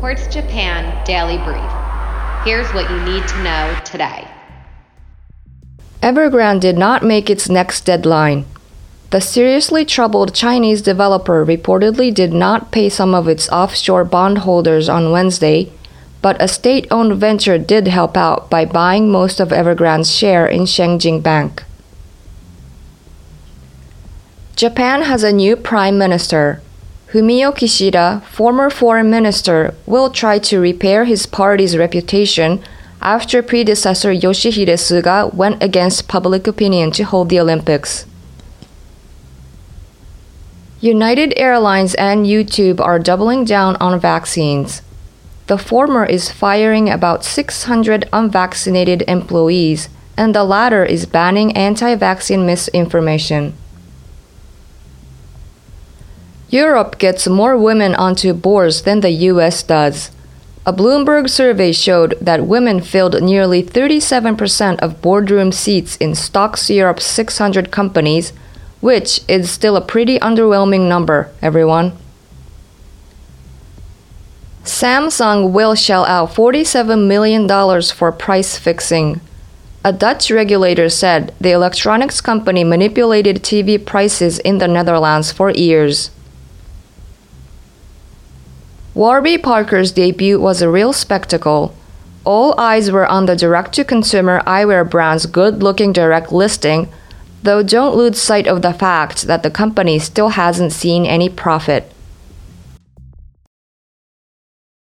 Quartz Japan Daily Brief. Here's what you need to know today. Evergrande did not make its next deadline. The seriously troubled Chinese developer reportedly did not pay some of its offshore bondholders on Wednesday, but a state owned venture did help out by buying most of Evergrande's share in Shengjing Bank. Japan has a new prime minister. Fumio Kishida, former foreign minister, will try to repair his party's reputation after predecessor Yoshihide Suga went against public opinion to hold the Olympics. United Airlines and YouTube are doubling down on vaccines. The former is firing about 600 unvaccinated employees, and the latter is banning anti vaccine misinformation. Europe gets more women onto boards than the US does. A Bloomberg survey showed that women filled nearly 37% of boardroom seats in Stoxx Europe's 600 companies, which is still a pretty underwhelming number, everyone. Samsung will shell out $47 million for price fixing. A Dutch regulator said the electronics company manipulated TV prices in the Netherlands for years. Warby Parker's debut was a real spectacle. All eyes were on the direct to consumer eyewear brand's good looking direct listing, though don't lose sight of the fact that the company still hasn't seen any profit.